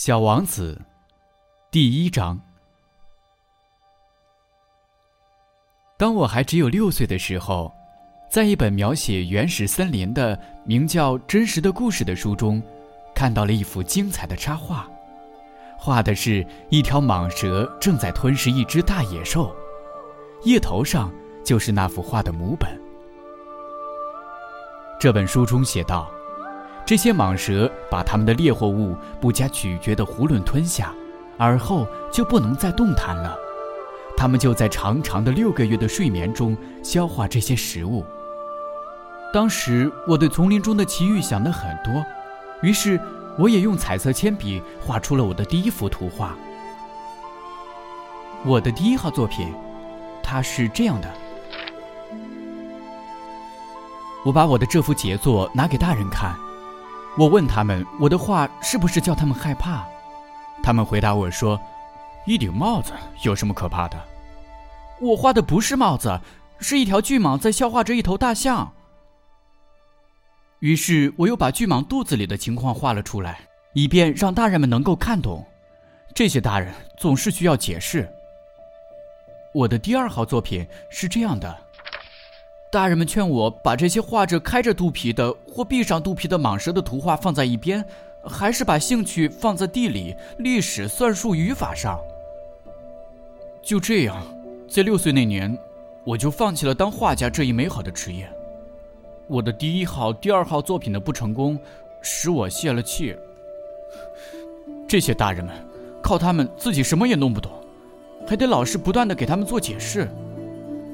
小王子，第一章。当我还只有六岁的时候，在一本描写原始森林的名叫《真实的故事》的书中，看到了一幅精彩的插画，画的是一条蟒蛇正在吞噬一只大野兽，叶头上就是那幅画的母本。这本书中写道。这些蟒蛇把它们的猎获物不加咀嚼的囫囵吞下，而后就不能再动弹了。它们就在长长的六个月的睡眠中消化这些食物。当时我对丛林中的奇遇想得很多，于是我也用彩色铅笔画出了我的第一幅图画。我的第一号作品，它是这样的。我把我的这幅杰作拿给大人看。我问他们：“我的画是不是叫他们害怕？”他们回答我说：“一顶帽子有什么可怕的？”我画的不是帽子，是一条巨蟒在消化着一头大象。于是我又把巨蟒肚子里的情况画了出来，以便让大人们能够看懂。这些大人总是需要解释。我的第二号作品是这样的。大人们劝我把这些画着开着肚皮的或闭上肚皮的蟒蛇的图画放在一边，还是把兴趣放在地理、历史、算术、语法上。就这样，在六岁那年，我就放弃了当画家这一美好的职业。我的第一号、第二号作品的不成功，使我泄了气。这些大人们，靠他们自己什么也弄不懂，还得老师不断的给他们做解释，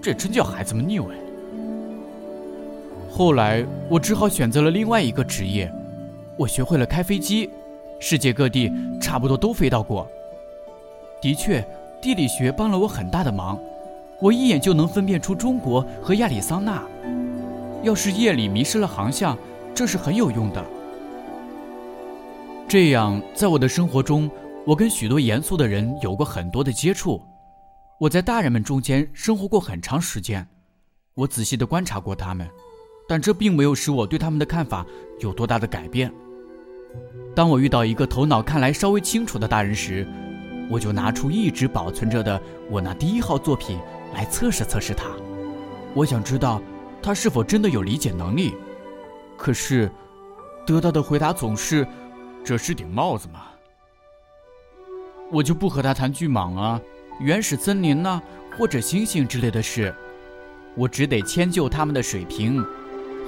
这真叫孩子们腻味。后来，我只好选择了另外一个职业，我学会了开飞机，世界各地差不多都飞到过。的确，地理学帮了我很大的忙，我一眼就能分辨出中国和亚利桑那。要是夜里迷失了航向，这是很有用的。这样，在我的生活中，我跟许多严肃的人有过很多的接触。我在大人们中间生活过很长时间，我仔细地观察过他们。但这并没有使我对他们的看法有多大的改变。当我遇到一个头脑看来稍微清楚的大人时，我就拿出一直保存着的我那第一号作品来测试测试他。我想知道他是否真的有理解能力。可是，得到的回答总是：“这是顶帽子吗？”我就不和他谈巨蟒啊、原始森林呐，或者星星之类的事。我只得迁就他们的水平。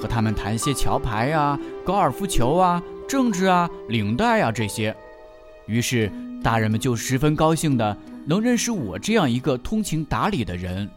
和他们谈些桥牌啊、高尔夫球啊、政治啊、领带啊这些，于是大人们就十分高兴的能认识我这样一个通情达理的人。